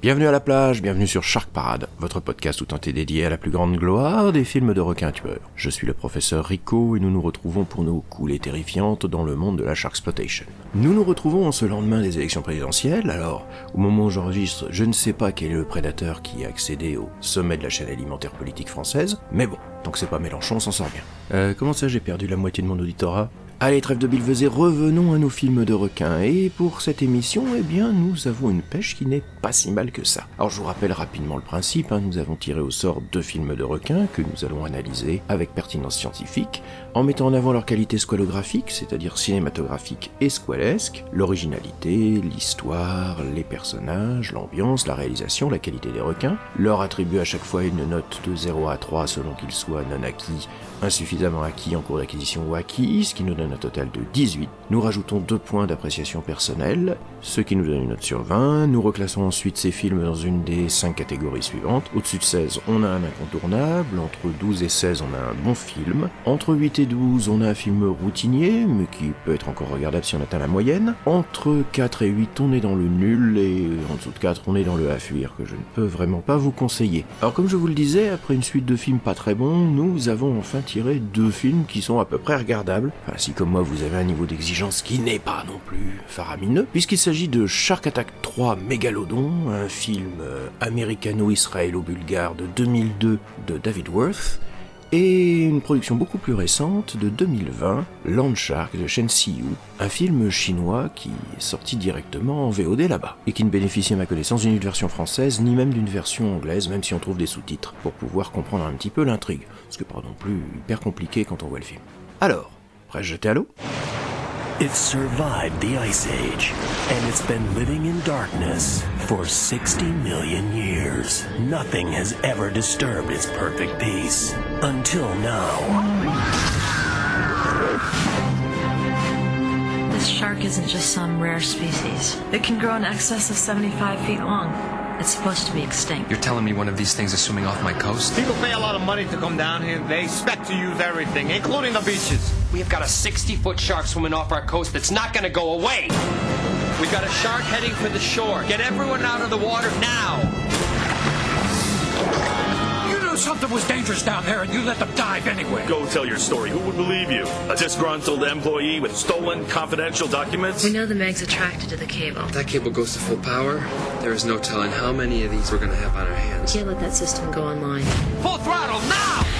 Bienvenue à la plage, bienvenue sur Shark Parade, votre podcast tout entier dédié à la plus grande gloire des films de requins tueurs. Je suis le professeur Rico et nous nous retrouvons pour nos coulées terrifiantes dans le monde de la Sharksploitation. Nous nous retrouvons en ce lendemain des élections présidentielles, alors au moment où j'enregistre, je ne sais pas quel est le prédateur qui a accédé au sommet de la chaîne alimentaire politique française, mais bon, tant que c'est pas Mélenchon, on s'en sort bien. Euh, comment ça j'ai perdu la moitié de mon auditorat? Allez, trêve de bilvesé, revenons à nos films de requins. Et pour cette émission, eh bien, nous avons une pêche qui n'est pas si mal que ça. Alors, je vous rappelle rapidement le principe. hein, nous avons tiré au sort deux films de requins que nous allons analyser avec pertinence scientifique, en mettant en avant leur qualité squalographique, c'est-à-dire cinématographique et squalesque, l'originalité, l'histoire, les personnages, l'ambiance, la réalisation, la qualité des requins, leur attribuer à chaque fois une note de 0 à 3 selon qu'ils soient non acquis, insuffisamment acquis en cours d'acquisition ou acquis, ce qui nous donne un total de 18. Nous rajoutons deux points d'appréciation personnelle, ce qui nous donne une note sur 20. Nous reclassons ensuite ces films dans une des 5 catégories suivantes. Au-dessus de 16, on a un incontournable. Entre 12 et 16, on a un bon film. Entre 8 et 12, on a un film routinier, mais qui peut être encore regardable si on atteint la moyenne. Entre 4 et 8, on est dans le nul. Et en dessous de 4, on est dans le à fuir, que je ne peux vraiment pas vous conseiller. Alors comme je vous le disais, après une suite de films pas très bons, nous avons enfin tiré deux films qui sont à peu près regardables. Enfin, si comme moi vous avez un niveau d'exigence qui n'est pas non plus faramineux, puisqu'il s'agit de Shark Attack 3 Mégalodon, un film euh, américano-israélo-bulgare de 2002 de David Worth, et une production beaucoup plus récente de 2020, Land Shark de Shen Siyu, un film chinois qui est sorti directement en VOD là-bas, et qui ne bénéficie à ma connaissance d'une version française, ni même d'une version anglaise, même si on trouve des sous-titres, pour pouvoir comprendre un petit peu l'intrigue, ce qui n'est pas non plus hyper compliqué quand on voit le film. Alors, prêt jeter à l'eau It survived the Ice Age, and it's been living in darkness for 60 million years. Nothing has ever disturbed its perfect peace. Until now. This shark isn't just some rare species. It can grow in excess of 75 feet long. It's supposed to be extinct. You're telling me one of these things is swimming off my coast? People pay a lot of money to come down here. They expect to use everything, including the beaches. We've got a 60 foot shark swimming off our coast that's not gonna go away. We've got a shark heading for the shore. Get everyone out of the water now. You knew something was dangerous down there and you let them dive anyway. Go tell your story. Who would believe you? A disgruntled employee with stolen confidential documents? We know the Meg's attracted to the cable. If that cable goes to full power, there is no telling how many of these we're gonna have on our hands. Can't let that system go online. Full throttle now.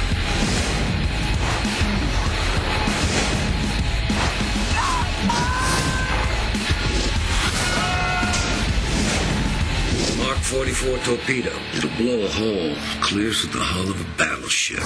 44 torpedo. It'll blow a hole clear through the hull of a battleship.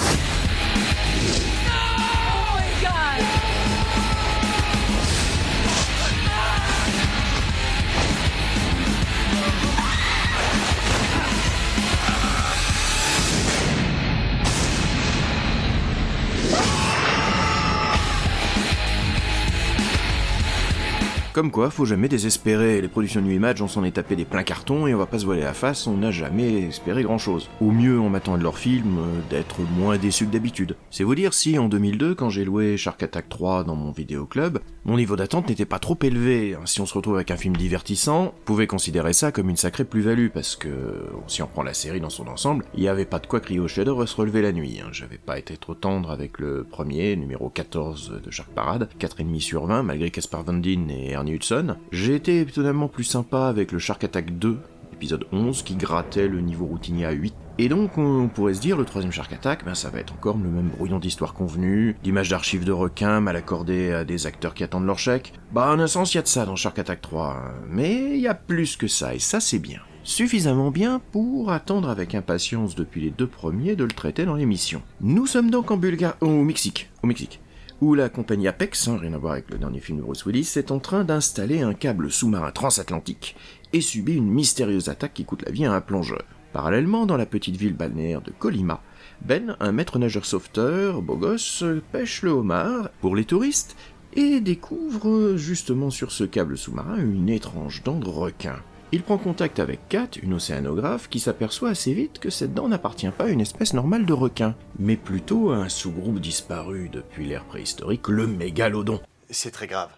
Comme quoi, faut jamais désespérer. Les productions New Image, on s'en est tapé des pleins cartons et on va pas se voiler la face, on n'a jamais espéré grand chose. Au mieux, on m'attend de leur film euh, d'être moins déçu que d'habitude. C'est vous dire si, en 2002, quand j'ai loué Shark Attack 3 dans mon vidéoclub, mon niveau d'attente n'était pas trop élevé. Si on se retrouve avec un film divertissant, vous pouvez considérer ça comme une sacrée plus-value, parce que, si on prend la série dans son ensemble, il y avait pas de quoi crier au chef-d'œuvre et se relever la nuit. hein. J'avais pas été trop tendre avec le premier, numéro 14 de Shark Parade, 4,5 sur 20, malgré Caspar Van Dien et Hudson. J'ai été étonnamment plus sympa avec le Shark Attack 2, épisode 11, qui grattait le niveau routinier à 8. Et donc, on pourrait se dire, le troisième Shark Attack, ben, ça va être encore le même brouillon d'histoire convenue, d'images d'archives de requins mal accordées à des acteurs qui attendent leur chèque. Bah, en un sens, il y a de ça dans Shark Attack 3, hein. mais il y a plus que ça, et ça, c'est bien. Suffisamment bien pour attendre avec impatience depuis les deux premiers de le traiter dans l'émission. Nous sommes donc en Bulgarie, au Mexique, au Mexique. Où la compagnie Apex, hein, rien à voir avec le dernier film de Bruce Willis, est en train d'installer un câble sous-marin transatlantique et subit une mystérieuse attaque qui coûte la vie à un plongeur. Parallèlement, dans la petite ville balnéaire de Colima, Ben, un maître nageur sauveteur, beau gosse, pêche le homard pour les touristes et découvre justement sur ce câble sous-marin une étrange dent de requin. Il prend contact avec Kat, une océanographe, qui s'aperçoit assez vite que cette dent n'appartient pas à une espèce normale de requin, mais plutôt à un sous-groupe disparu depuis l'ère préhistorique, le mégalodon. C'est très grave.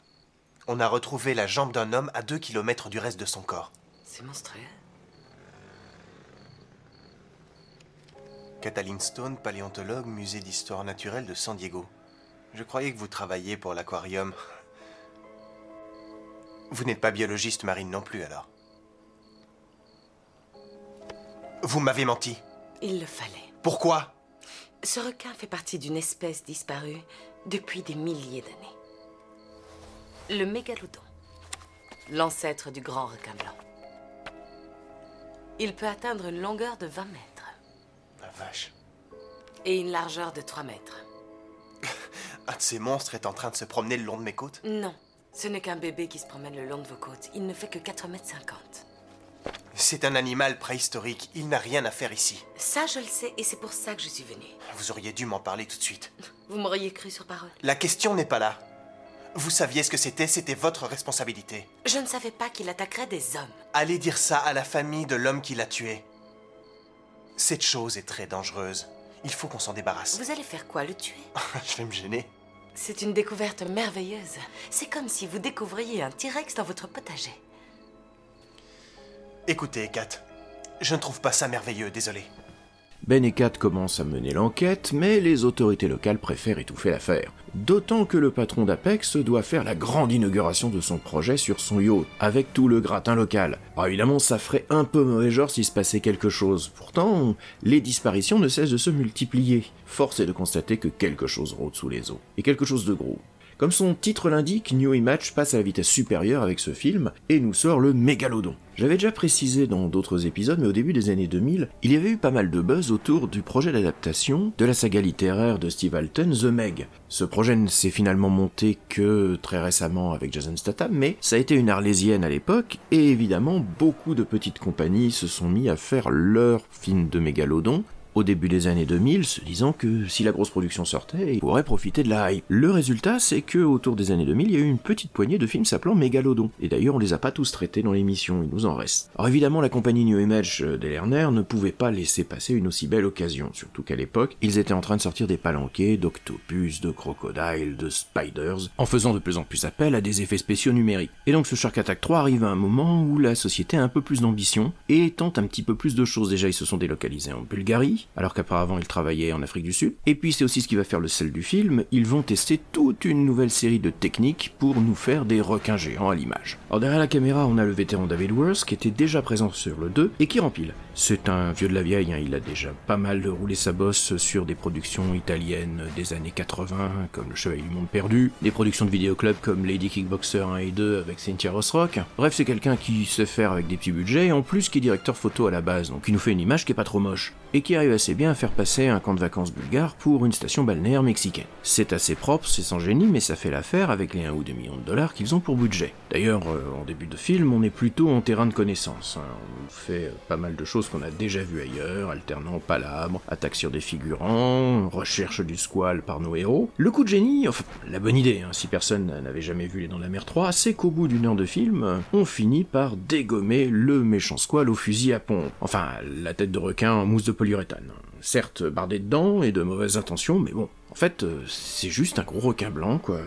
On a retrouvé la jambe d'un homme à 2 km du reste de son corps. C'est monstrueux. Cataline Stone, paléontologue, musée d'histoire naturelle de San Diego. Je croyais que vous travailliez pour l'aquarium. Vous n'êtes pas biologiste marine non plus alors Vous m'avez menti. Il le fallait. Pourquoi? Ce requin fait partie d'une espèce disparue depuis des milliers d'années. Le mégalodon. L'ancêtre du grand requin blanc. Il peut atteindre une longueur de 20 mètres. La vache. Et une largeur de 3 mètres. Un de ces monstres est en train de se promener le long de mes côtes? Non. Ce n'est qu'un bébé qui se promène le long de vos côtes. Il ne fait que 4 mètres 50. C'est un animal préhistorique. Il n'a rien à faire ici. Ça, je le sais, et c'est pour ça que je suis venue. Vous auriez dû m'en parler tout de suite. Vous m'auriez cru sur parole. La question n'est pas là. Vous saviez ce que c'était, c'était votre responsabilité. Je ne savais pas qu'il attaquerait des hommes. Allez dire ça à la famille de l'homme qui l'a tué. Cette chose est très dangereuse. Il faut qu'on s'en débarrasse. Vous allez faire quoi, le tuer? Je vais me gêner. C'est une découverte merveilleuse. C'est comme si vous découvriez un T-Rex dans votre potager. Écoutez, Kat, je ne trouve pas ça merveilleux, désolé. Ben et Kat commencent à mener l'enquête, mais les autorités locales préfèrent étouffer l'affaire. D'autant que le patron d'Apex doit faire la grande inauguration de son projet sur son yacht, avec tout le gratin local. Alors évidemment, ça ferait un peu mauvais genre s'il se passait quelque chose. Pourtant, les disparitions ne cessent de se multiplier. Force est de constater que quelque chose rôde sous les eaux. Et quelque chose de gros. Comme son titre l'indique, New Image passe à la vitesse supérieure avec ce film et nous sort le mégalodon. J'avais déjà précisé dans d'autres épisodes, mais au début des années 2000, il y avait eu pas mal de buzz autour du projet d'adaptation de la saga littéraire de Steve Alten, The Meg. Ce projet ne s'est finalement monté que très récemment avec Jason Statham, mais ça a été une arlésienne à l'époque, et évidemment, beaucoup de petites compagnies se sont mis à faire leur film de mégalodon, au début des années 2000, se disant que si la grosse production sortait, ils pourraient profiter de la hype. Le résultat, c'est que autour des années 2000, il y a eu une petite poignée de films s'appelant Mégalodon. Et d'ailleurs, on les a pas tous traités dans l'émission, il nous en reste. Alors évidemment, la compagnie New Image d'Elerner ne pouvait pas laisser passer une aussi belle occasion, surtout qu'à l'époque, ils étaient en train de sortir des palanquets d'octopus, de crocodiles, de spiders, en faisant de plus en plus appel à des effets spéciaux numériques. Et donc ce Shark Attack 3 arrive à un moment où la société a un peu plus d'ambition et tente un petit peu plus de choses. Déjà, ils se sont délocalisés en Bulgarie, alors qu'auparavant ils travaillaient en Afrique du Sud. Et puis c'est aussi ce qui va faire le sel du film, ils vont tester toute une nouvelle série de techniques pour nous faire des requins géants à l'image. Alors derrière la caméra, on a le vétéran David Worth qui était déjà présent sur le 2 et qui rempile. C'est un vieux de la vieille, hein, il a déjà pas mal roulé sa bosse sur des productions italiennes des années 80, comme Le Chevalier du Monde Perdu, des productions de vidéoclubs comme Lady Kickboxer 1 et 2 avec Cynthia Rossrock. Bref, c'est quelqu'un qui sait faire avec des petits budgets, et en plus qui est directeur photo à la base, donc il nous fait une image qui est pas trop moche, et qui arrive assez bien à faire passer un camp de vacances bulgare pour une station balnéaire mexicaine. C'est assez propre, c'est sans génie, mais ça fait l'affaire avec les 1 ou 2 millions de dollars qu'ils ont pour budget. D'ailleurs, euh, en début de film, on est plutôt en terrain de connaissance. hein. On fait pas mal de choses qu'on a déjà vues ailleurs, alternant palabres, attaques sur des figurants, recherche du squal par nos héros. Le coup de génie, enfin, la bonne idée, hein, si personne n'avait jamais vu Les Dents de la Mer 3, c'est qu'au bout d'une heure de film, on finit par dégommer le méchant squal au fusil à pompe. Enfin, la tête de requin en mousse de polyuréthane. Certes, bardé de dents et de mauvaises intentions, mais bon, en fait, euh, c'est juste un gros requin blanc, quoi.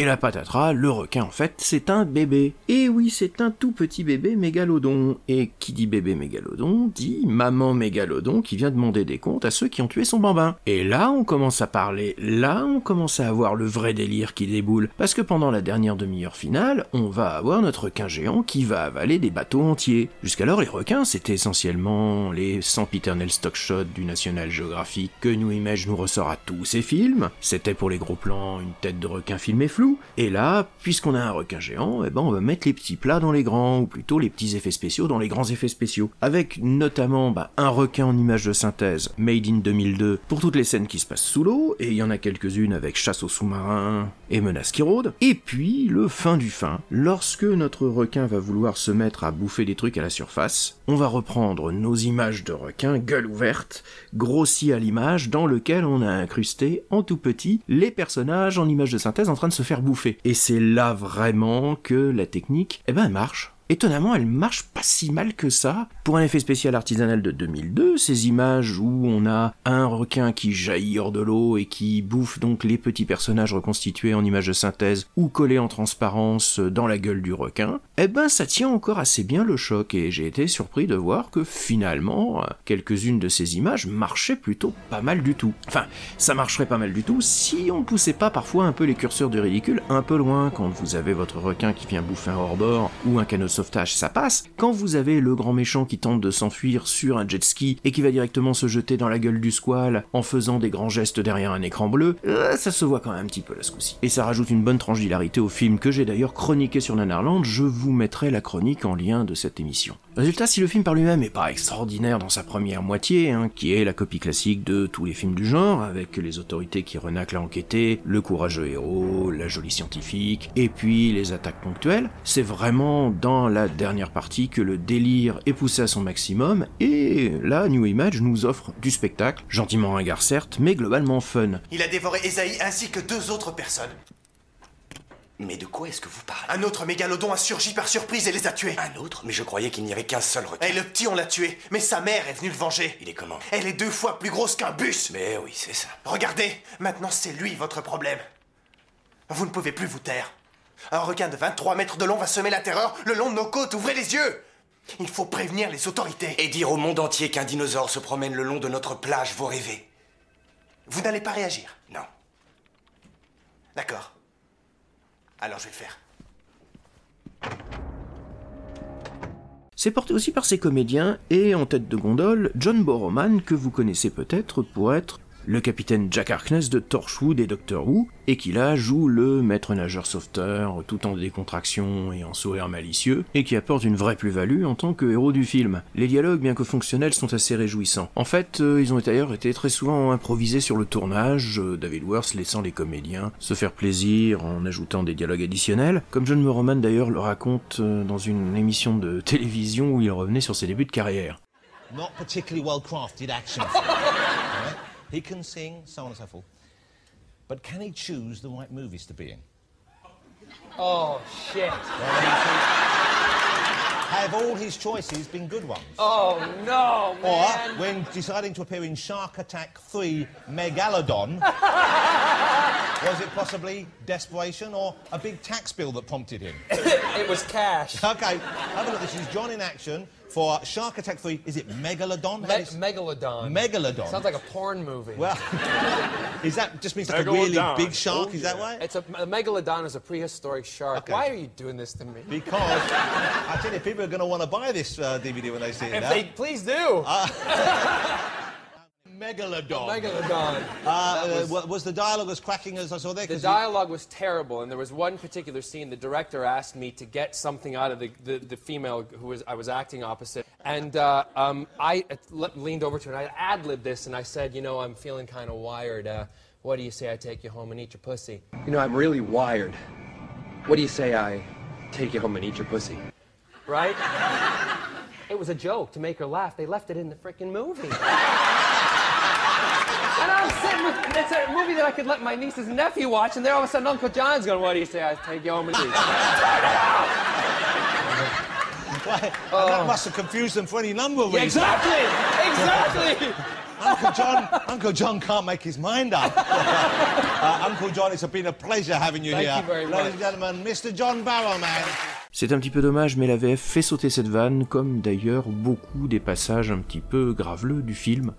Et la patatras, le requin en fait, c'est un bébé. Et oui, c'est un tout petit bébé mégalodon. Et qui dit bébé mégalodon dit maman mégalodon qui vient demander des comptes à ceux qui ont tué son bambin. Et là, on commence à parler, là, on commence à avoir le vrai délire qui déboule. Parce que pendant la dernière demi-heure finale, on va avoir notre requin géant qui va avaler des bateaux entiers. Jusqu'alors, les requins, c'était essentiellement les sempiternels stock shots du National Geographic que New Image nous ressort à tous ses films. C'était pour les gros plans une tête de requin filmée floue Et là, puisqu'on a un requin géant, eh ben on va mettre les petits plats dans les grands, ou plutôt les petits effets spéciaux dans les grands effets spéciaux. Avec notamment bah, un requin en image de synthèse, made in 2002, pour toutes les scènes qui se passent sous l'eau, et il y en a quelques-unes avec chasse aux sous-marins et menace qui rôde. Et puis, le fin du fin, lorsque notre requin va vouloir se mettre à bouffer des trucs à la surface, on va reprendre nos images de requin, gueule ouverte, grossi à l'image, dans lequel on a incrusté en tout petit les personnages en image de synthèse en train de se faire Et c'est là vraiment que la technique, eh ben, elle marche étonnamment, elle marche pas si mal que ça. Pour un effet spécial artisanal de 2002, ces images où on a un requin qui jaillit hors de l'eau et qui bouffe donc les petits personnages reconstitués en images de synthèse ou collés en transparence dans la gueule du requin, eh ben ça tient encore assez bien le choc et j'ai été surpris de voir que finalement, quelques-unes de ces images marchaient plutôt pas mal du tout. Enfin, ça marcherait pas mal du tout si on poussait pas parfois un peu les curseurs du ridicule un peu loin quand vous avez votre requin qui vient bouffer un hors-bord ou un canot sauvetage, ça passe. Quand vous avez le grand méchant qui tente de s'enfuir sur un jet ski et qui va directement se jeter dans la gueule du squal en faisant des grands gestes derrière un écran bleu, euh, ça se voit quand même un petit peu là ce coup-ci. Et ça rajoute une bonne tranche au film que j'ai d'ailleurs chroniqué sur Nanarland, je vous mettrai la chronique en lien de cette émission. Résultat, si le film par lui-même est pas extraordinaire dans sa première moitié, hein, qui est la copie classique de tous les films du genre, avec les autorités qui renaclent à enquêter, le courageux héros, la jolie scientifique, et puis les attaques ponctuelles, c'est vraiment dans la dernière partie que le délire est poussé à son maximum, et là, New Image nous offre du spectacle, gentiment ringard certes, mais globalement fun. Il a dévoré Esaïe ainsi que deux autres personnes. Mais de quoi est-ce que vous parlez? Un autre mégalodon a surgi par surprise et les a tués. Un autre? Mais je croyais qu'il n'y avait qu'un seul requin. Et le petit, on l'a tué. Mais sa mère est venue le venger. Il est comment? Elle est deux fois plus grosse qu'un bus. Mais oui, c'est ça. Regardez, maintenant c'est lui votre problème. Vous ne pouvez plus vous taire. Un requin de 23 mètres de long va semer la terreur le long de nos côtes. Ouvrez les yeux Il faut prévenir les autorités. Et dire au monde entier qu'un dinosaure se promène le long de notre plage, vous rêvez. Vous n'allez pas réagir Non. D'accord. Alors je vais le faire. C'est porté aussi par ses comédiens et en tête de gondole, John Borroman que vous connaissez peut-être pour être le capitaine Jack Harkness de Torchwood et Doctor Who, et qui là joue le maître nageur sauveteur tout en décontraction et en sourire malicieux, et qui apporte une vraie plus-value en tant que héros du film. Les dialogues, bien que fonctionnels, sont assez réjouissants. En fait, euh, ils ont d'ailleurs été très souvent improvisés sur le tournage, euh, David Worth laissant les comédiens se faire plaisir en ajoutant des dialogues additionnels, comme John Moroman d'ailleurs le raconte euh, dans une émission de télévision où il revenait sur ses débuts de carrière. He can sing, so on and so forth. But can he choose the right movies to be in? Oh, shit. Have all his choices been good ones? Oh, no, man. Or, when deciding to appear in Shark Attack 3 Megalodon, was it possibly desperation or a big tax bill that prompted him? it was cash. Okay, have a look. This is John in action for Shark Attack 3. Is it Megalodon? Me- Megalodon. Megalodon. Sounds like a porn movie. Well, is that just means like a really big shark? is that why? It's a, a megalodon is a prehistoric shark. Okay. Why are you doing this to me? Because I tell you, people are going to want to buy this uh, DVD when they see it if now. they please do. Megalodon. Megalodon. Uh, That uh, was- wa- was the dialogue as cracking as I saw there? The 'Cause you- dialogue was terrible, and there was one particular scene. The director asked me to get something out of the, the, the female who was I was acting opposite, and uh, um, I uh, le- leaned over to her and I ad libbed this, and I said, you know, I'm feeling kind of wired. Uh, what do you say I take you home and eat your pussy? You know, I'm really wired. What do you say I take you home and eat your pussy? Right? it was a joke to make her laugh. They left it in the freaking movie. And I'm sitting with, it's a movie that I could let my nieces and nephew watch, and there all of a sudden Uncle John's going, what do you say I take you home and eat? Turn it! Why, and that must have confused them for any number of reasons. exactly! Exactly! Uncle John, Uncle John can't make his mind up. Uh, Uncle John, it's been a pleasure having you here. Thank here. you very Ladies much. and gentlemen, Mr. John Barrowman. C'est un petit peu dommage, mais la VF fait sauter cette vanne, comme d'ailleurs beaucoup des passages un petit peu graveleux du film,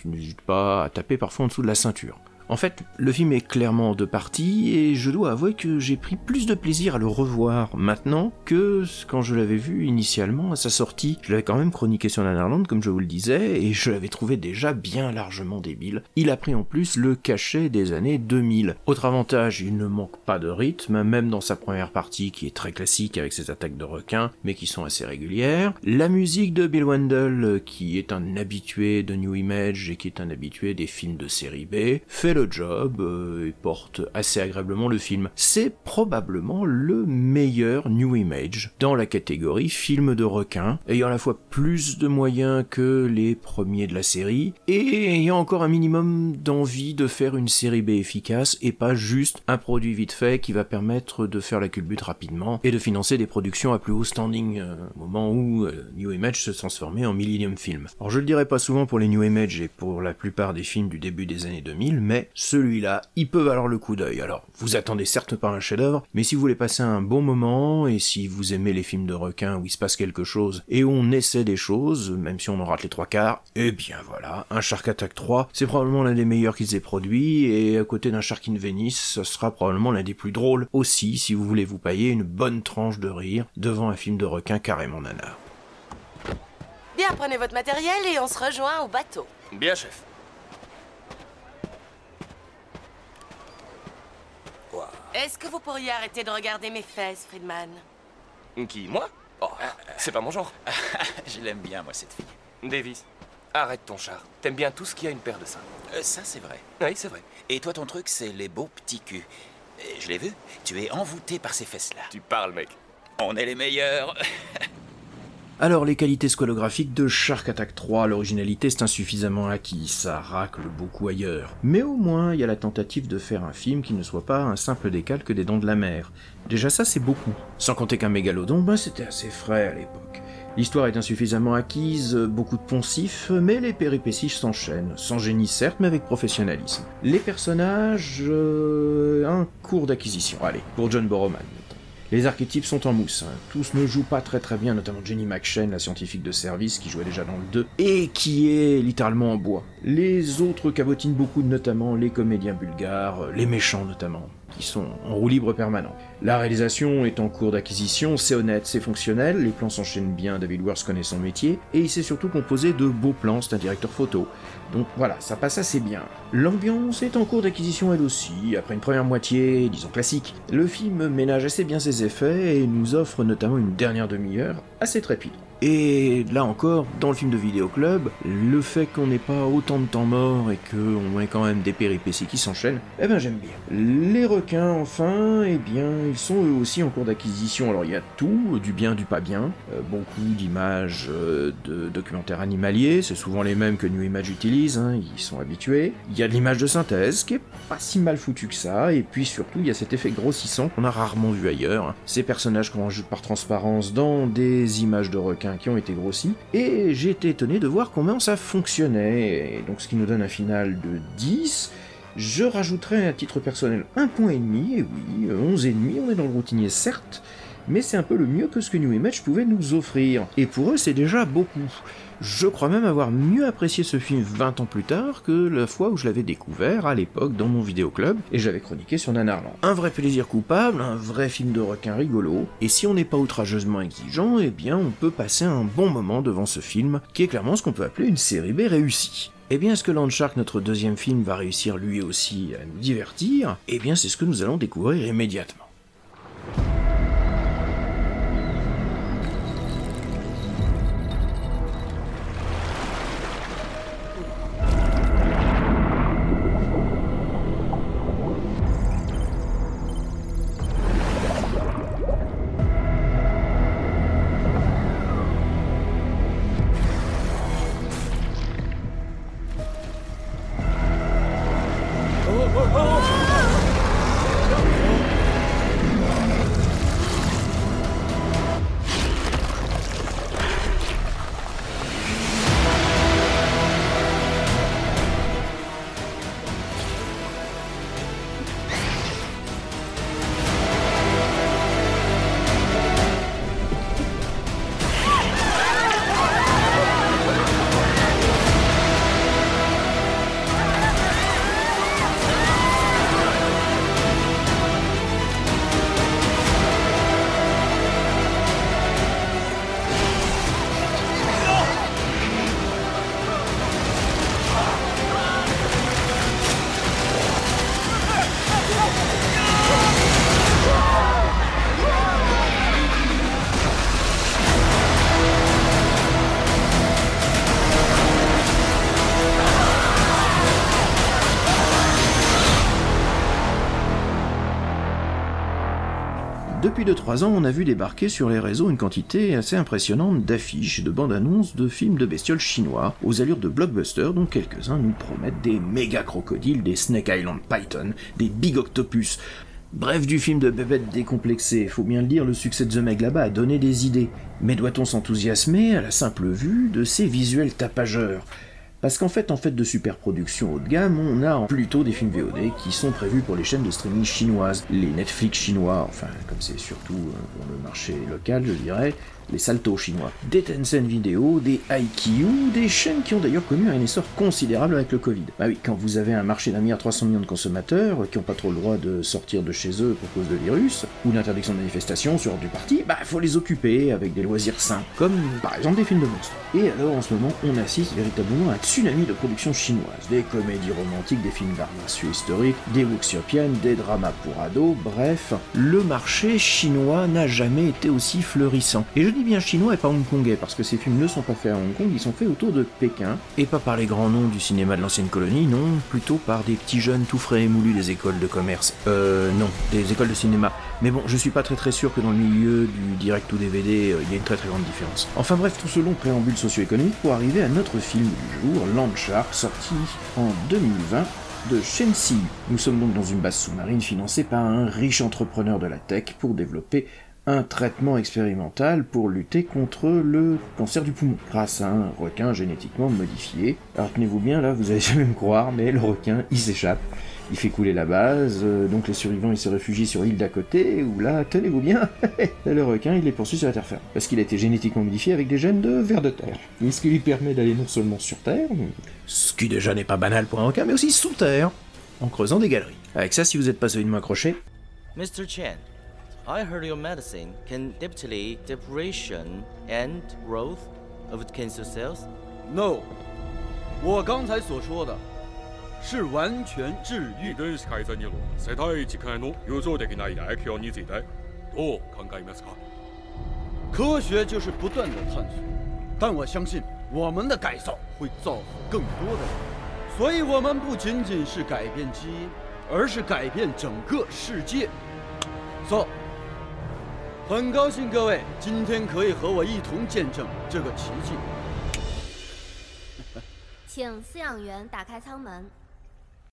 qui n'hésitent pas à taper parfois en dessous de la ceinture. En fait, le film est clairement en deux parties et je dois avouer que j'ai pris plus de plaisir à le revoir maintenant que quand je l'avais vu initialement à sa sortie. Je l'avais quand même chroniqué sur Nanarland comme je vous le disais et je l'avais trouvé déjà bien largement débile. Il a pris en plus le cachet des années 2000. Autre avantage, il ne manque pas de rythme, même dans sa première partie qui est très classique avec ses attaques de requins mais qui sont assez régulières. La musique de Bill Wendell, qui est un habitué de New Image et qui est un habitué des films de série B, fait le job euh, et porte assez agréablement le film. C'est probablement le meilleur New Image dans la catégorie film de requins, ayant à la fois plus de moyens que les premiers de la série et ayant encore un minimum d'envie de faire une série B efficace et pas juste un produit vite fait qui va permettre de faire la culbute rapidement et de financer des productions à plus haut standing euh, au moment où euh, New Image se transformait en Millennium Film. Alors je le dirai pas souvent pour les New Image et pour la plupart des films du début des années 2000, mais celui-là, il peut valoir le coup d'œil. Alors, vous attendez certes pas un chef-d'œuvre, mais si vous voulez passer un bon moment et si vous aimez les films de requins où il se passe quelque chose et où on essaie des choses, même si on en rate les trois quarts, eh bien voilà, un Shark Attack 3, c'est probablement l'un des meilleurs qu'ils aient produit et à côté d'un Shark in Venice, ce sera probablement l'un des plus drôles aussi si vous voulez vous payer une bonne tranche de rire devant un film de requin carrément nanar. Bien, prenez votre matériel et on se rejoint au bateau. Bien, chef. Est-ce que vous pourriez arrêter de regarder mes fesses, Friedman? Qui, moi? Oh, c'est pas mon genre. Je l'aime bien, moi, cette fille. Davis, arrête ton char. T'aimes bien tout ce qui a une paire de seins. Euh, ça, c'est vrai. Oui, c'est vrai. Et toi, ton truc, c'est les beaux petits culs. Euh, Je l'ai vu. Tu es envoûté par ces fesses-là. Tu parles, mec. On est les meilleurs. Alors, les qualités squalographiques de Shark Attack 3, l'originalité c'est insuffisamment acquis, ça racle beaucoup ailleurs. Mais au moins, il y a la tentative de faire un film qui ne soit pas un simple décalque des Dents de la Mer. Déjà ça, c'est beaucoup. Sans compter qu'un mégalodon, ben c'était assez frais à l'époque. L'histoire est insuffisamment acquise, beaucoup de poncifs, mais les péripéties s'enchaînent, sans génie certes, mais avec professionnalisme. Les personnages... euh, un cours d'acquisition, allez, pour John Borroman. Les archétypes sont en mousse. hein. Tous ne jouent pas très très bien, notamment Jenny McShane, la scientifique de service qui jouait déjà dans le 2, et qui est littéralement en bois. Les autres cabotinent beaucoup, notamment les comédiens bulgares, les méchants notamment, qui sont en roue libre permanent. La réalisation est en cours d'acquisition, c'est honnête, c'est fonctionnel, les plans s'enchaînent bien, David Worth connaît son métier, et il sait surtout composer de beaux plans, c'est un directeur photo. Donc voilà, ça passe assez bien. L'ambiance est en cours d'acquisition elle aussi, après une première moitié, disons classique. Le film ménage assez bien ses effets et nous offre notamment une dernière demi-heure assez trépide. Et là encore, dans le film de Vidéoclub, le fait qu'on n'ait pas autant de temps mort et qu'on ait quand même des péripéties qui s'enchaînent, eh ben j'aime bien. Les requins, enfin, eh bien, ils sont eux aussi en cours d'acquisition. Alors il y a tout, du bien, du pas bien, euh, beaucoup d'images euh, de documentaires animaliers, c'est souvent les mêmes que New Image utilise, hein, ils sont habitués. Il y a de l'image de synthèse, qui est pas si mal foutu que ça, et puis surtout, il y a cet effet grossissant qu'on a rarement vu ailleurs. hein. Ces personnages qu'on rajoute par transparence dans des images de requins qui ont été grossis, et j'ai été étonné de voir comment ça fonctionnait, donc ce qui nous donne un final de 10. Je rajouterai à titre personnel un point et demi, oui, 11 et demi, on est dans le routinier certes, mais c'est un peu le mieux que ce que New Image pouvait nous offrir. Et pour eux, c'est déjà beaucoup. Je crois même avoir mieux apprécié ce film 20 ans plus tard que la fois où je l'avais découvert à l'époque dans mon vidéoclub et j'avais chroniqué sur Nanarland. Un vrai plaisir coupable, un vrai film de requin rigolo, et si on n'est pas outrageusement exigeant, eh bien on peut passer un bon moment devant ce film, qui est clairement ce qu'on peut appeler une série B réussie. Eh bien, est-ce que Landshark, notre deuxième film, va réussir lui aussi à nous divertir? Eh bien, c'est ce que nous allons découvrir immédiatement. Depuis 2-3 ans, on a vu débarquer sur les réseaux une quantité assez impressionnante d'affiches de bandes annonces de films de bestioles chinois, aux allures de blockbusters dont quelques-uns nous promettent des méga crocodiles, des Snake Island Python, des Big Octopus. Bref, du film de bébête décomplexé, faut bien le dire, le succès de The Meg là-bas a donné des idées. Mais doit-on s'enthousiasmer à la simple vue de ces visuels tapageurs? Parce qu'en fait, en fait de super production haut de gamme, on a plutôt des films VOD qui sont prévus pour les chaînes de streaming chinoises, les Netflix chinois, enfin comme c'est surtout euh, pour le marché local, je dirais, les saltos chinois, des Tencent Video, des IQ, des chaînes qui ont d'ailleurs connu un essor considérable avec le Covid. Bah oui, quand vous avez un marché d'un milliard 300 millions de consommateurs qui n'ont pas trop le droit de sortir de chez eux pour cause de virus, ou d'interdiction de manifestation sur du parti, bah faut les occuper avec des loisirs sains, comme par exemple des films de monstres. Et alors en ce moment, on assiste véritablement à un tsunami de production chinoise, des comédies romantiques, des films d'art martiaux historiques, des wuxiopiennes, des dramas pour ados, bref, le marché chinois n'a jamais été aussi fleurissant. Et je dis bien chinois et pas hongkongais, parce que ces films ne sont pas faits à Hong Kong, ils sont faits autour de Pékin, et pas par les grands noms du cinéma de l'ancienne colonie, non, plutôt par des petits jeunes tout frais et moulus des écoles de commerce. Euh, non, des écoles de cinéma. Mais bon, je suis pas très très sûr que dans le milieu du direct ou DVD, euh, il y a une très très grande différence. Enfin bref, tout ce long préambule socio-économique pour arriver à notre film du jour, Land Shark, sorti en 2020 de Shenxi. Nous sommes donc dans une base sous-marine financée par un riche entrepreneur de la tech pour développer un traitement expérimental pour lutter contre le cancer du poumon grâce à un requin génétiquement modifié. Alors tenez-vous bien là, vous allez jamais me croire, mais le requin il s'échappe. Il fait couler la base, euh, donc les survivants ils se réfugient sur l'île d'à côté, où là, tenez-vous bien, le requin il les poursuit sur la terre ferme. Parce qu'il a été génétiquement modifié avec des gènes de vers de terre. Ce qui lui permet d'aller non seulement sur terre, ce qui déjà n'est pas banal pour un requin, mais aussi sous terre, en creusant des galeries. Avec ça, si vous êtes pas solidement accroché, Mr. Chen, I heard your medicine can delay depression and growth of cancer cells. No，我刚才所说的是完全治愈。遺伝子改ざんによる世帯一回の予想できない影響についてどう考えますか科学就是不断的探索，但我相信我们的改造会造福更多的人，所以我们不仅仅是改变基因，而是改变整个世界。So， 很高兴各位今天可以和我一同见证这个奇迹。请饲养员打开舱门。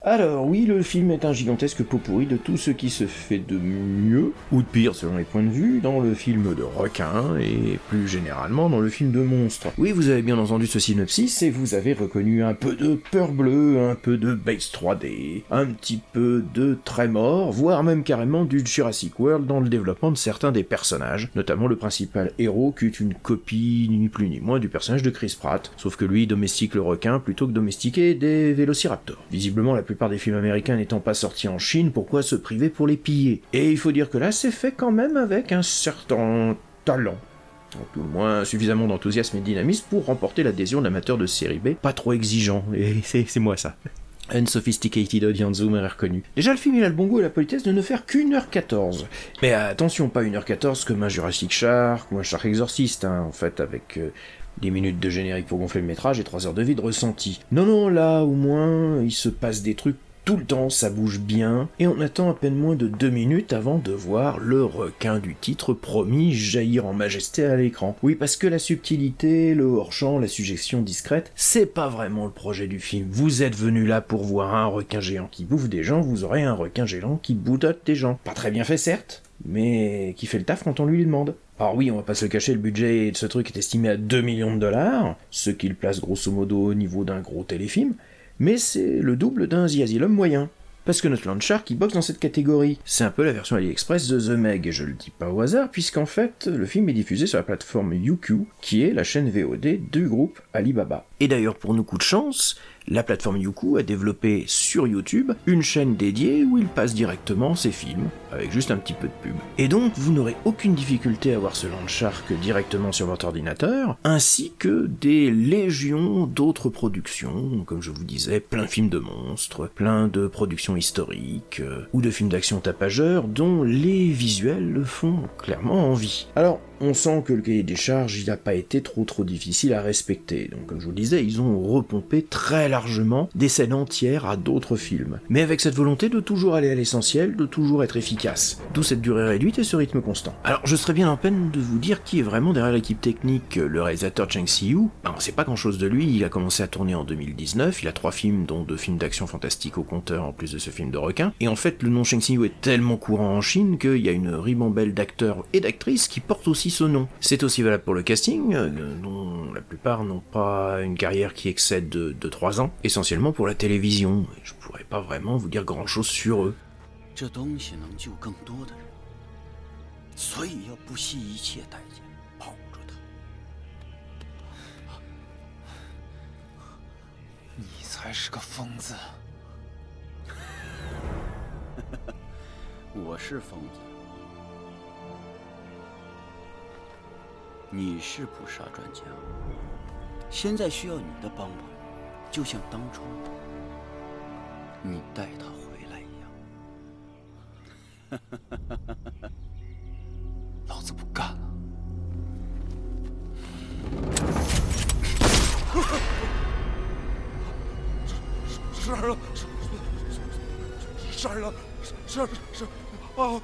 Alors oui, le film est un gigantesque pot pourri de tout ce qui se fait de mieux, ou de pire selon les points de vue, dans le film de requin, et plus généralement dans le film de monstre. Oui, vous avez bien entendu ce synopsis, et vous avez reconnu un peu de peur bleue, un peu de base 3D, un petit peu de trémor, voire même carrément du Jurassic World dans le développement de certains des personnages, notamment le principal héros qui est une copie ni plus ni moins du personnage de Chris Pratt, sauf que lui domestique le requin plutôt que domestiquer des vélociraptors. Visiblement la plupart des films américains n'étant pas sortis en Chine, pourquoi se priver pour les piller? Et il faut dire que là, c'est fait quand même avec un certain talent. En tout le moins suffisamment d'enthousiasme et de dynamisme pour remporter l'adhésion d'amateurs de série B, pas trop exigeants, et c'est c'est moi ça. Unsophisticated audience zoom est reconnu. Déjà, le film il a le bon goût et la politesse de ne faire qu'une heure 14. Mais attention, pas une heure 14 comme un Jurassic Shark ou un Shark Exorcist, hein, en fait, avec euh, 10 minutes de générique pour gonfler le métrage et 3 heures de vide ressenti. Non, non, là, au moins, il se passe des trucs tout le temps, ça bouge bien, et on attend à peine moins de 2 minutes avant de voir le requin du titre promis jaillir en majesté à l'écran. Oui, parce que la subtilité, le hors-champ, la suggestion discrète, c'est pas vraiment le projet du film. Vous êtes venu là pour voir un requin géant qui bouffe des gens, vous aurez un requin géant qui boudotte des gens. Pas très bien fait, certes, mais qui fait le taf quand on lui demande. Alors oui, on va pas se le cacher, le budget de ce truc est estimé à 2 millions de dollars, ce qui le place grosso modo au niveau d'un gros téléfilm, mais c'est le double d'un The Asylum moyen. Parce que notre Landshark qui boxe dans cette catégorie. C'est un peu la version AliExpress de The Meg, et je le dis pas au hasard, puisqu'en fait, le film est diffusé sur la plateforme YouQ, qui est la chaîne VOD du groupe Alibaba. Et d'ailleurs, pour nos coups de chance, la plateforme Youku a développé sur YouTube une chaîne dédiée où il passe directement ses films, avec juste un petit peu de pub. Et donc, vous n'aurez aucune difficulté à voir ce Landshark directement sur votre ordinateur, ainsi que des légions d'autres productions, comme je vous disais, plein de films de monstres, plein de productions historiques, euh, ou de films d'action tapageurs, dont les visuels font clairement envie. Alors, on sent que le cahier des charges, n'a pas été trop trop difficile à respecter. Donc comme je vous le disais, ils ont repompé très largement des scènes entières à d'autres films. Mais avec cette volonté de toujours aller à l'essentiel, de toujours être efficace. D'où cette durée réduite et ce rythme constant. Alors je serais bien en peine de vous dire qui est vraiment derrière l'équipe technique, le réalisateur Cheng Si-yu. Ben, on sait pas grand chose de lui, il a commencé à tourner en 2019, il a trois films dont deux films d'action fantastique au compteur en plus de ce film de requin. Et en fait le nom Cheng Si-yu est tellement courant en Chine qu'il y a une ribambelle d'acteurs et d'actrices qui portent aussi ce nom. C'est aussi valable pour le casting, euh, dont la plupart n'ont pas une carrière qui excède de, de 3 ans, essentiellement pour la télévision. Je pourrais pas vraiment vous dire grand chose sur eux. 你是！捕杀专家，现在需要你的帮忙，就像当初你带他回来一样。老子不干了！杀人了！杀人了！杀杀啊！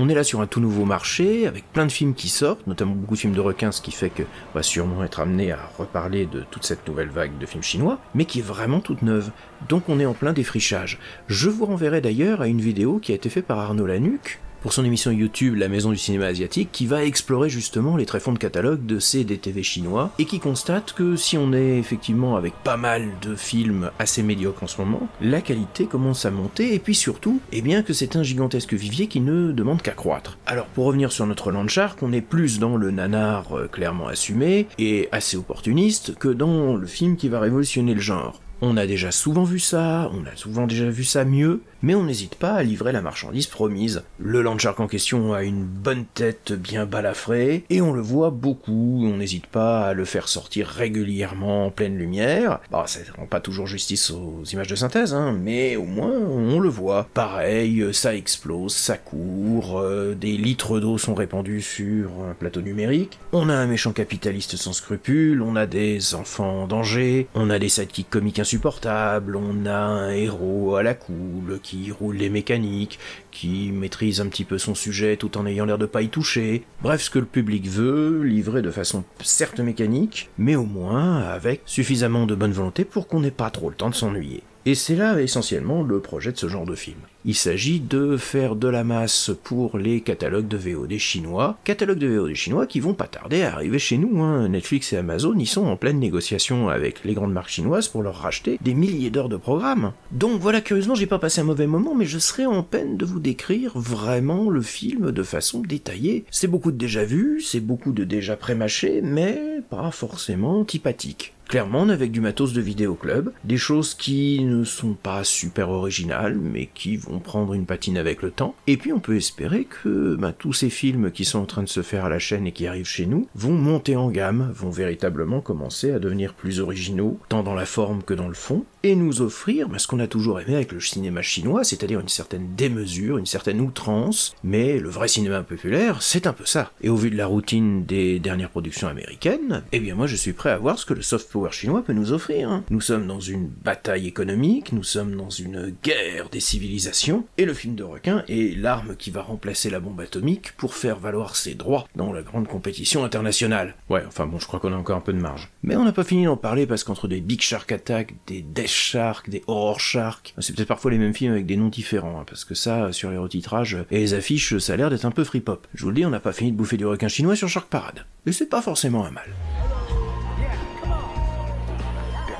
On est là sur un tout nouveau marché, avec plein de films qui sortent, notamment beaucoup de films de requins, ce qui fait que va sûrement être amené à reparler de toute cette nouvelle vague de films chinois, mais qui est vraiment toute neuve. Donc on est en plein défrichage. Je vous renverrai d'ailleurs à une vidéo qui a été faite par Arnaud Lanuc, pour son émission YouTube La Maison du Cinéma Asiatique, qui va explorer justement les tréfonds de catalogue de ces DTV chinois, et qui constate que si on est effectivement avec pas mal de films assez médiocres en ce moment, la qualité commence à monter, et puis surtout, eh bien que c'est un gigantesque vivier qui ne demande qu'à croître. Alors pour revenir sur notre Landshark, on est plus dans le nanar euh, clairement assumé, et assez opportuniste, que dans le film qui va révolutionner le genre. On a déjà souvent vu ça, on a souvent déjà vu ça mieux, mais on n'hésite pas à livrer la marchandise promise. Le Landshark en question a une bonne tête bien balafrée, et on le voit beaucoup, on n'hésite pas à le faire sortir régulièrement en pleine lumière. Bah, ça rend pas toujours justice aux images de synthèse, hein, mais au moins on le voit. Pareil, ça explose, ça court, euh, des litres d'eau sont répandus sur un plateau numérique, on a un méchant capitaliste sans scrupules, on a des enfants en danger, on a des sidekicks comiques insupportables, on a un héros à la cool qui roule les mécaniques, qui maîtrise un petit peu son sujet tout en ayant l'air de pas y toucher. Bref, ce que le public veut, livré de façon certes mécanique, mais au moins avec suffisamment de bonne volonté pour qu'on n'ait pas trop le temps de s'ennuyer. Et c'est là essentiellement le projet de ce genre de film. Il s'agit de faire de la masse pour les catalogues de VOD chinois, catalogues de VOD chinois qui vont pas tarder à arriver chez nous. Hein. Netflix et Amazon y sont en pleine négociation avec les grandes marques chinoises pour leur racheter des milliers d'heures de programmes. Donc voilà, curieusement, j'ai pas passé un mauvais moment, mais je serais en peine de vous décrire vraiment le film de façon détaillée. C'est beaucoup de déjà vu, c'est beaucoup de déjà prémâché, mais pas forcément antipathique. Clairement, avec du matos de vidéoclub, des choses qui ne sont pas super originales, mais qui vont prendre une patine avec le temps. Et puis on peut espérer que bah, tous ces films qui sont en train de se faire à la chaîne et qui arrivent chez nous vont monter en gamme, vont véritablement commencer à devenir plus originaux, tant dans la forme que dans le fond, et nous offrir bah, ce qu'on a toujours aimé avec le cinéma chinois, c'est-à-dire une certaine démesure, une certaine outrance, mais le vrai cinéma populaire, c'est un peu ça. Et au vu de la routine des dernières productions américaines, eh bien moi je suis prêt à voir ce que le soft chinois peut nous offrir. hein. Nous sommes dans une bataille économique, nous sommes dans une guerre des civilisations, et le film de requin est l'arme qui va remplacer la bombe atomique pour faire valoir ses droits dans la grande compétition internationale. Ouais, enfin bon, je crois qu'on a encore un peu de marge. Mais on n'a pas fini d'en parler parce qu'entre des Big Shark Attack, des Death Shark, des Horror Shark, c'est peut-être parfois les mêmes films avec des noms différents, hein, parce que ça, sur les retitrages et les affiches, ça a l'air d'être un peu free-pop. Je vous le dis, on n'a pas fini de bouffer du requin chinois sur Shark Parade. Et c'est pas forcément un mal.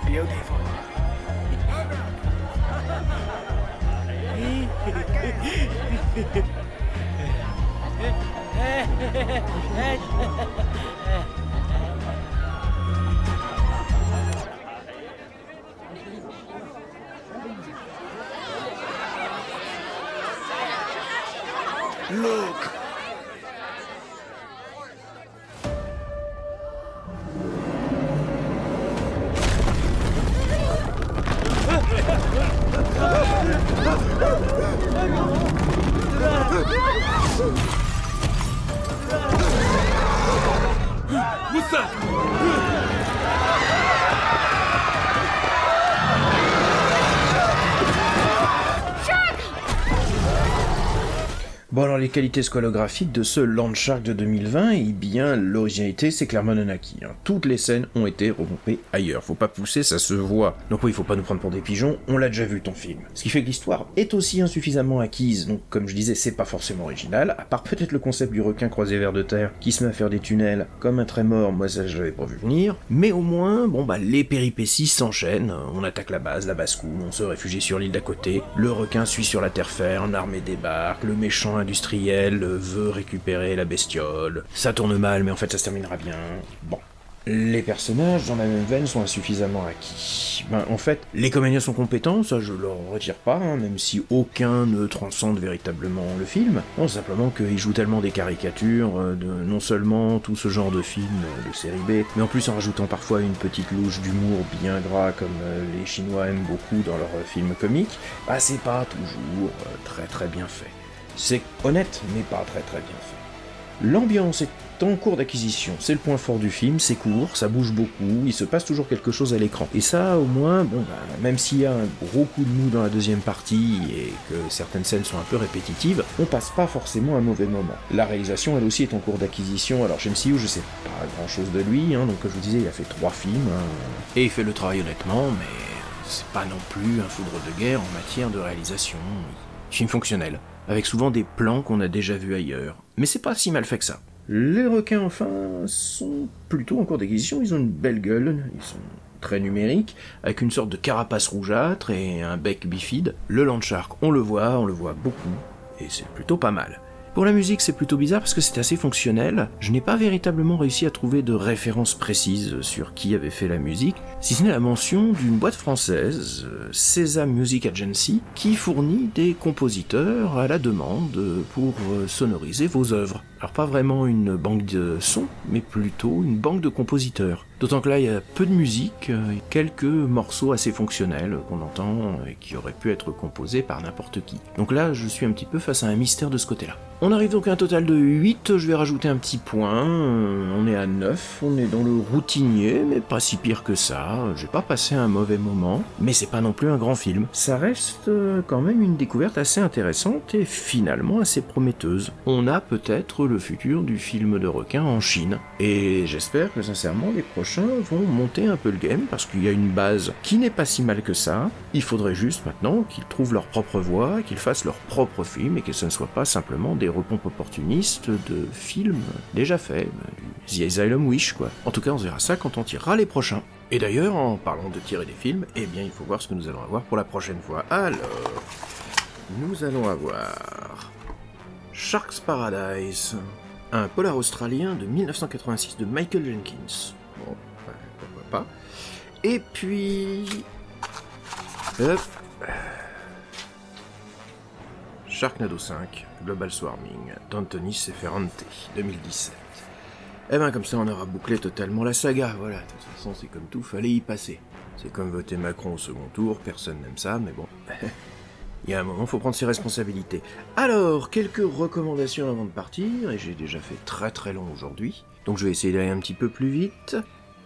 beautiful. Look! Les qualités scolographiques de ce Landshark de 2020, eh bien l'originalité c'est clairement non acquis. hein. Toutes les scènes ont été regroupées ailleurs, faut pas pousser, ça se voit. Donc oui, faut pas nous prendre pour des pigeons, on l'a déjà vu ton film. Ce qui fait que l'histoire est aussi insuffisamment acquise, donc comme je disais c'est pas forcément original, à part peut-être le concept du requin croisé vers de terre qui se met à faire des tunnels comme un trait mort, moi ça je l'avais pas vu venir. Mais au moins, bon bah les péripéties s'enchaînent, on attaque la base, la basse-cour, on se réfugie sur l'île d'à côté, le requin suit sur la terre ferme, l'armée débarque, le méchant industriel veut récupérer la bestiole. Ça tourne mal, mais en fait ça se terminera bien. Bon. Les personnages dans la même veine sont insuffisamment acquis. Ben, en fait, les comédiens sont compétents, ça je leur retire pas, hein, même si aucun ne transcende véritablement le film. Non, simplement qu'ils jouent tellement des caricatures euh, de non seulement tout ce genre de film de série B, mais en plus en rajoutant parfois une petite louche d'humour bien gras comme euh, les Chinois aiment beaucoup dans leurs euh, films comiques, bah c'est pas toujours très très bien fait. C'est honnête, mais pas très très bien fait. L'ambiance est en cours d'acquisition, c'est le point fort du film, c'est court, ça bouge beaucoup, il se passe toujours quelque chose à l'écran. Et ça, au moins, bon, bah, même s'il y a un gros coup de mou dans la deuxième partie et que certaines scènes sont un peu répétitives, on passe pas forcément un mauvais moment. La réalisation, elle aussi, est en cours d'acquisition. Alors, chez MCU, je sais pas grand chose de lui, hein, donc comme je vous disais, il a fait trois films, hein, et il fait le travail honnêtement, mais c'est pas non plus un foudre de guerre en matière de réalisation. Film fonctionnel, avec souvent des plans qu'on a déjà vus ailleurs. Mais c'est pas si mal fait que ça. Les requins, enfin, sont plutôt en cours d'acquisition, ils ont une belle gueule, ils sont très numériques, avec une sorte de carapace rougeâtre et un bec bifide. Le Landshark, on le voit, on le voit beaucoup, et c'est plutôt pas mal. Pour la musique, c'est plutôt bizarre parce que c'est assez fonctionnel. Je n'ai pas véritablement réussi à trouver de référence précise sur qui avait fait la musique, si ce n'est la mention d'une boîte française, Sésame Music Agency, qui fournit des compositeurs à la demande pour sonoriser vos œuvres. Alors pas vraiment une banque de sons, mais plutôt une banque de compositeurs. D'autant que là, il y a peu de musique euh, quelques morceaux assez fonctionnels qu'on entend et qui auraient pu être composés par n'importe qui. Donc là, je suis un petit peu face à un mystère de ce côté-là. On arrive donc à un total de 8, je vais rajouter un petit point, euh, on est à 9, on est dans le routinier, mais pas si pire que ça, j'ai pas passé un mauvais moment, mais c'est pas non plus un grand film. Ça reste euh, quand même une découverte assez intéressante et finalement assez prometteuse. On a peut-être le futur du film de requin en Chine, et j'espère que sincèrement les prochains vont monter un peu le game, parce qu'il y a une base qui n'est pas si mal que ça, il faudrait juste maintenant qu'ils trouvent leur propre voie, qu'ils fassent leur propre film, et que ce ne soit pas simplement des repompes opportunistes de films déjà faits, The Asylum Wish quoi. En tout cas, on verra ça quand on tirera les prochains. Et d'ailleurs, en parlant de tirer des films, eh bien, il faut voir ce que nous allons avoir pour la prochaine fois. Alors, nous allons avoir Shark's Paradise, un polar australien de 1986 de Michael Jenkins. Bon, ben, pourquoi pas. Et puis... Hop. Sharknado 5, Global Swarming, d'Anthony Seferante, 2017. Eh ben comme ça on aura bouclé totalement la saga, voilà, de toute façon c'est comme tout, fallait y passer. C'est comme voter Macron au second tour, personne n'aime ça, mais bon. Il y a un moment, faut prendre ses responsabilités. Alors, quelques recommandations avant de partir, et j'ai déjà fait très très long aujourd'hui, donc je vais essayer d'aller un petit peu plus vite.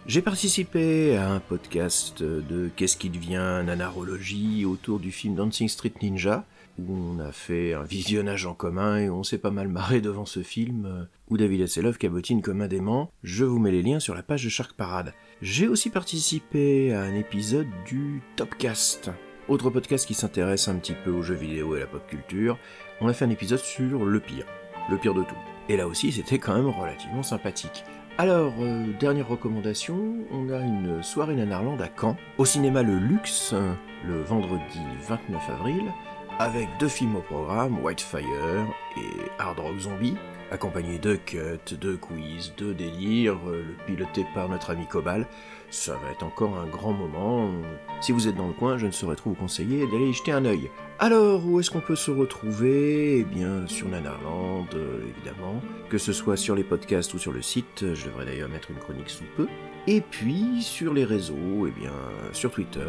J'ai participé à un podcast de Qu'est-ce qui devient nanarologie autour du film Dancing Street Ninja, où on a fait un visionnage en commun et on s'est pas mal marré devant ce film euh, où David Hasselhoff cabotine comme un dément. Je vous mets les liens sur la page de Shark Parade. J'ai aussi participé à un épisode du Topcast, autre podcast qui s'intéresse un petit peu aux jeux vidéo et à la pop culture. On a fait un épisode sur le pire, le pire de tout. Et là aussi, c'était quand même relativement sympathique. Alors, euh, dernière recommandation, on a une soirée Nanarland à Caen, au cinéma Le Luxe, le vendredi 29 avril, avec deux films au programme, Whitefire et Hard Rock Zombie, accompagnés de cuts, de quiz, de délire, euh, le piloté par notre ami Cobal. Ça va être encore un grand moment. Si vous êtes dans le coin, je ne saurais trop vous conseiller d'aller y jeter un œil. Alors, où est-ce qu'on peut se retrouver? Eh bien, sur Nanarland, euh, évidemment. Que ce soit sur les podcasts ou sur le site, je devrais d'ailleurs mettre une chronique sous peu. Et puis, sur les réseaux, eh bien, sur Twitter,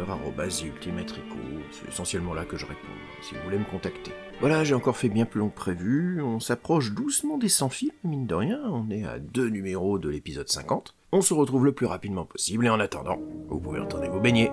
ultimatrico, c'est essentiellement là que je réponds, si vous voulez me contacter. Voilà, j'ai encore fait bien plus long que prévu, on s'approche doucement des 100 films, mine de rien, on est à deux numéros de l'épisode 50. On se retrouve le plus rapidement possible, et en attendant, vous pouvez retourner vous baigner.